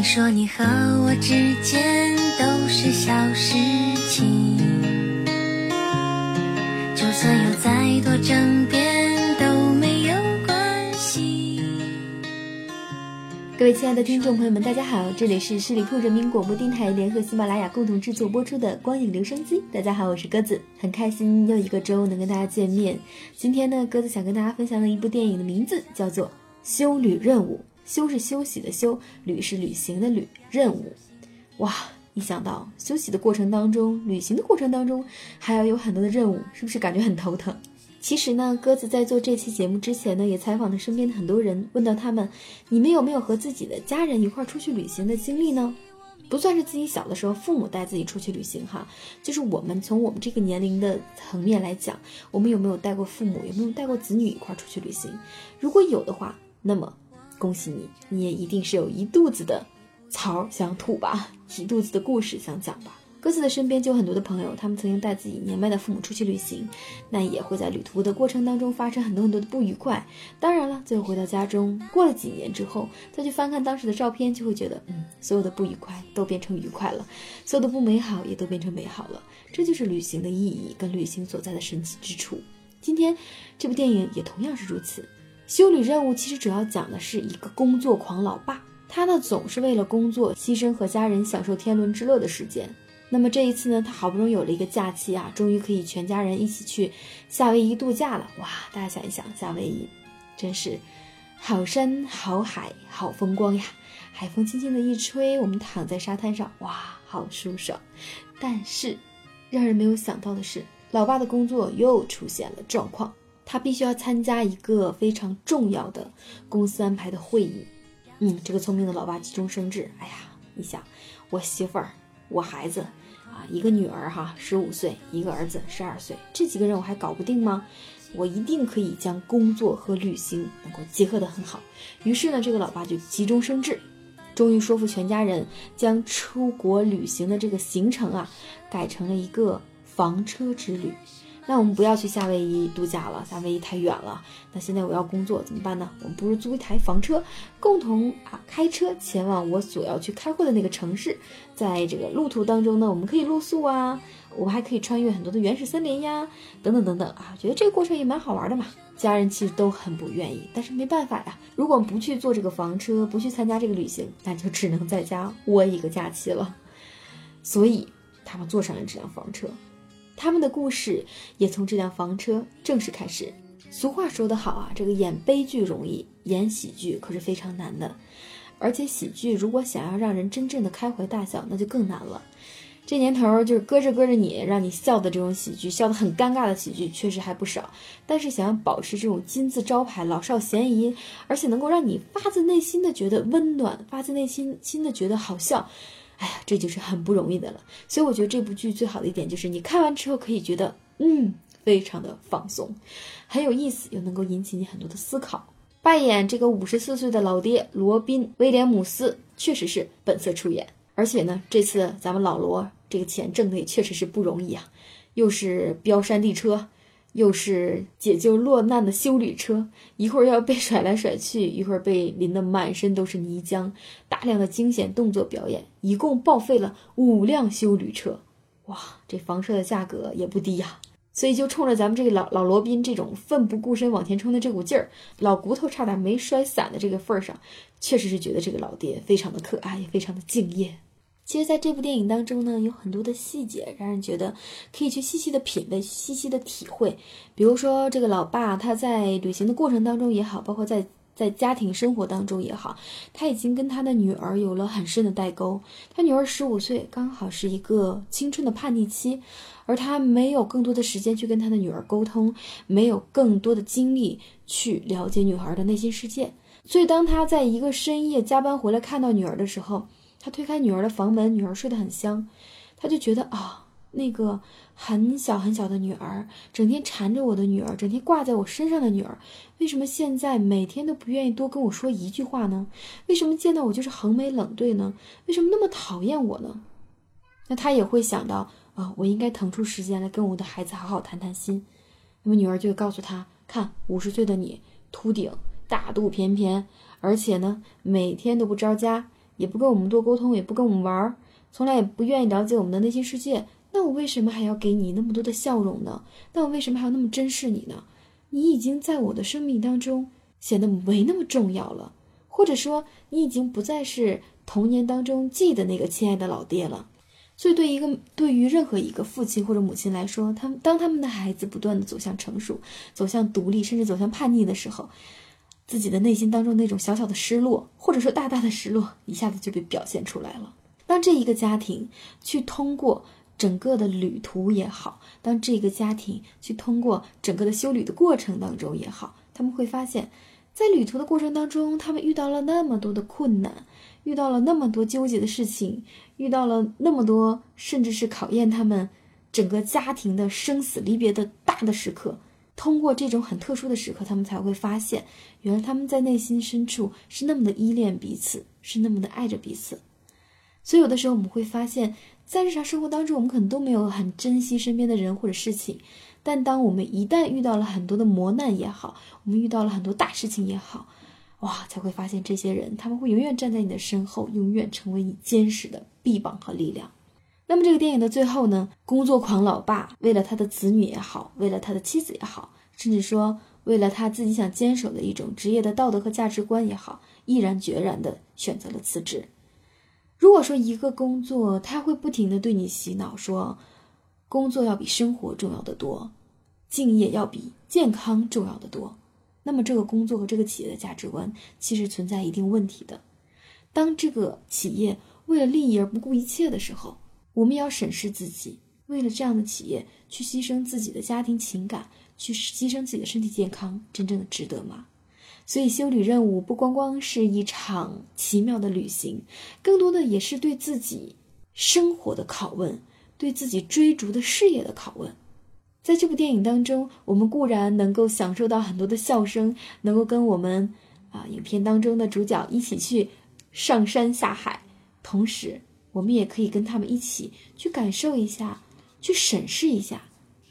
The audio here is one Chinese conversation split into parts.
你说你和我之间都是小事情，就算有再多争辩都没有关系。各位亲爱的听众朋友们，大家好，这里是十里铺人民广播电台联合喜马拉雅共同制作播出的《光影留声机》。大家好，我是鸽子，很开心又一个周能跟大家见面。今天呢，鸽子想跟大家分享的一部电影的名字叫做《修女任务》。休是休息的休，旅是旅行的旅，任务。哇，一想到休息的过程当中，旅行的过程当中，还要有很多的任务，是不是感觉很头疼？其实呢，鸽子在做这期节目之前呢，也采访了身边的很多人，问到他们，你们有没有和自己的家人一块出去旅行的经历呢？不算是自己小的时候父母带自己出去旅行哈，就是我们从我们这个年龄的层面来讲，我们有没有带过父母，有没有带过子女一块出去旅行？如果有的话，那么。恭喜你，你也一定是有一肚子的槽想吐吧，一肚子的故事想讲吧。鸽子的身边就有很多的朋友，他们曾经带自己年迈的父母出去旅行，那也会在旅途的过程当中发生很多很多的不愉快。当然了，最后回到家中，过了几年之后，再去翻看当时的照片，就会觉得，嗯，所有的不愉快都变成愉快了，所有的不美好也都变成美好了。这就是旅行的意义跟旅行所在的神奇之处。今天这部电影也同样是如此。修旅任务其实主要讲的是一个工作狂老爸，他呢总是为了工作牺牲和家人享受天伦之乐的时间。那么这一次呢，他好不容易有了一个假期啊，终于可以全家人一起去夏威夷度假了。哇，大家想一想，夏威夷真是好山好海好风光呀！海风轻轻的一吹，我们躺在沙滩上，哇，好舒爽。但是让人没有想到的是，老爸的工作又出现了状况。他必须要参加一个非常重要的公司安排的会议。嗯，这个聪明的老爸急中生智。哎呀，你想，我媳妇儿，我孩子，啊，一个女儿哈，十五岁，一个儿子十二岁，这几个人我还搞不定吗？我一定可以将工作和旅行能够结合得很好。于是呢，这个老爸就急中生智，终于说服全家人将出国旅行的这个行程啊，改成了一个房车之旅。那我们不要去夏威夷度假了，夏威夷太远了。那现在我要工作怎么办呢？我们不如租一台房车，共同啊开车前往我所要去开会的那个城市。在这个路途当中呢，我们可以露宿啊，我们还可以穿越很多的原始森林呀，等等等等啊。觉得这个过程也蛮好玩的嘛。家人其实都很不愿意，但是没办法呀。如果不去坐这个房车，不去参加这个旅行，那就只能在家窝一个假期了。所以他们坐上了这辆房车。他们的故事也从这辆房车正式开始。俗话说得好啊，这个演悲剧容易，演喜剧可是非常难的。而且喜剧如果想要让人真正的开怀大笑，那就更难了。这年头就是搁着搁着你，让你笑的这种喜剧，笑得很尴尬的喜剧确实还不少。但是想要保持这种金字招牌，老少咸宜，而且能够让你发自内心的觉得温暖，发自内心心的觉得好笑。哎呀，这就是很不容易的了。所以我觉得这部剧最好的一点就是，你看完之后可以觉得，嗯，非常的放松，很有意思，又能够引起你很多的思考。扮演这个五十四岁的老爹罗宾·威廉姆斯，确实是本色出演。而且呢，这次咱们老罗这个钱挣的也确实是不容易啊，又是飙山地车。又是解救落难的修理车，一会儿要被甩来甩去，一会儿被淋得满身都是泥浆，大量的惊险动作表演，一共报废了五辆修理车。哇，这房车的价格也不低呀！所以就冲着咱们这个老老罗宾这种奋不顾身往前冲的这股劲儿，老骨头差点没摔散的这个份儿上，确实是觉得这个老爹非常的可爱，也非常的敬业。其实，在这部电影当中呢，有很多的细节，让人觉得可以去细细的品味、细细的体会。比如说，这个老爸他在旅行的过程当中也好，包括在在家庭生活当中也好，他已经跟他的女儿有了很深的代沟。他女儿十五岁，刚好是一个青春的叛逆期，而他没有更多的时间去跟他的女儿沟通，没有更多的精力去了解女孩的内心世界。所以，当他在一个深夜加班回来看到女儿的时候，他推开女儿的房门，女儿睡得很香，他就觉得啊，那个很小很小的女儿，整天缠着我的女儿，整天挂在我身上的女儿，为什么现在每天都不愿意多跟我说一句话呢？为什么见到我就是横眉冷对呢？为什么那么讨厌我呢？那他也会想到啊，我应该腾出时间来跟我的孩子好好谈谈心。那么女儿就会告诉他，看五十岁的你，秃顶，大肚翩翩，而且呢，每天都不着家。也不跟我们多沟通，也不跟我们玩儿，从来也不愿意了解我们的内心世界，那我为什么还要给你那么多的笑容呢？那我为什么还要那么珍视你呢？你已经在我的生命当中显得没那么重要了，或者说你已经不再是童年当中记得那个亲爱的老爹了。所以，对一个对于任何一个父亲或者母亲来说，他们当他们的孩子不断的走向成熟、走向独立，甚至走向叛逆的时候，自己的内心当中那种小小的失落，或者说大大的失落，一下子就被表现出来了。当这一个家庭去通过整个的旅途也好，当这个家庭去通过整个的修旅的过程当中也好，他们会发现，在旅途的过程当中，他们遇到了那么多的困难。遇到了那么多纠结的事情，遇到了那么多，甚至是考验他们整个家庭的生死离别的大的时刻。通过这种很特殊的时刻，他们才会发现，原来他们在内心深处是那么的依恋彼此，是那么的爱着彼此。所以，有的时候我们会发现，在日常生活当中，我们可能都没有很珍惜身边的人或者事情。但当我们一旦遇到了很多的磨难也好，我们遇到了很多大事情也好，哇，才会发现这些人，他们会永远站在你的身后，永远成为你坚实的臂膀和力量。那么这个电影的最后呢？工作狂老爸为了他的子女也好，为了他的妻子也好，甚至说为了他自己想坚守的一种职业的道德和价值观也好，毅然决然的选择了辞职。如果说一个工作，他会不停的对你洗脑说，工作要比生活重要的多，敬业要比健康重要的多。那么，这个工作和这个企业的价值观其实存在一定问题的。当这个企业为了利益而不顾一切的时候，我们也要审视自己：为了这样的企业去牺牲自己的家庭情感，去牺牲自己的身体健康，真正的值得吗？所以，修旅任务不光光是一场奇妙的旅行，更多的也是对自己生活的拷问，对自己追逐的事业的拷问。在这部电影当中，我们固然能够享受到很多的笑声，能够跟我们啊影片当中的主角一起去上山下海，同时我们也可以跟他们一起去感受一下，去审视一下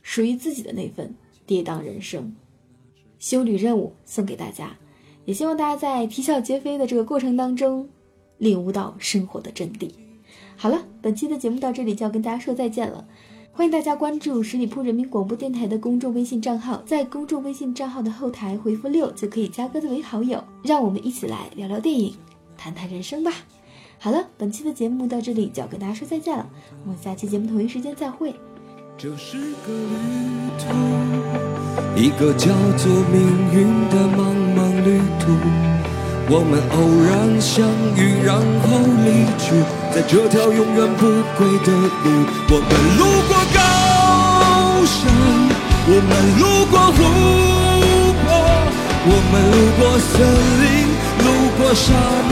属于自己的那份跌宕人生。修旅任务送给大家，也希望大家在啼笑皆非的这个过程当中，领悟到生活的真谛。好了，本期的节目到这里就要跟大家说再见了。欢迎大家关注十里铺人民广播电台的公众微信账号，在公众微信账号的后台回复六就可以加鸽子为好友，让我们一起来聊聊电影，谈谈人生吧。好了，本期的节目到这里就要跟大家说再见了，我们下期节目同一时间再会。这是个旅途，一个叫做命运的茫茫旅途。我们偶然相遇，然后离去，在这条永远不归的路。我们路过高山，我们路过湖泊，我们路过森林，路过沙漠，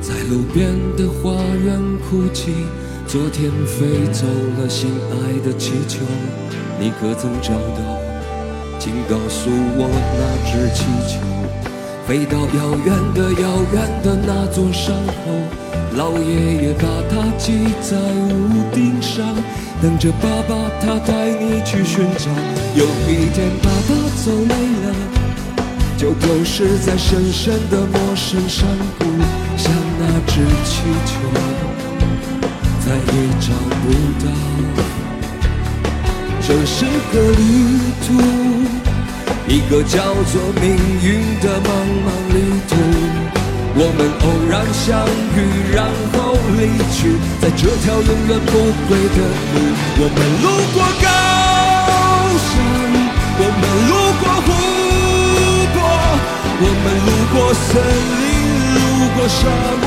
在路边的花园哭泣，昨天飞走了心爱的气球，你可曾找到？请告诉我那只气球，飞到遥远的遥远的那座山后，老爷爷把它系在屋顶上，等着爸爸他带你去寻找。有一天爸爸走累了，就丢失在深深的陌生山谷，只气球。再也找不到，这是个旅途，一个叫做命运的茫茫旅途。我们偶然相遇，然后离去，在这条永远不归的路。我们路过高山，我们路过湖泊，我们路过森林，路过沙漠，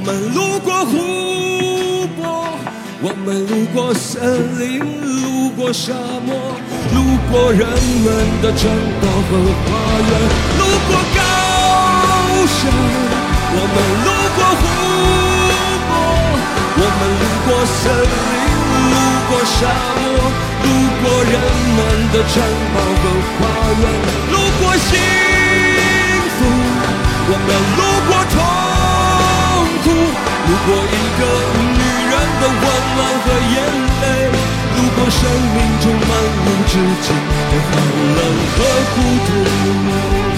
我们路过湖泊，我们路过森林，路过沙漠，路过人们的城堡和花园。路过高山，我们路过湖泊，我们路过森林，路过沙漠，路过人们的城堡和花园，路过幸福，我们路过痛，路过一个女人的温暖和眼泪，路过生命中漫无止境的寒冷和孤独。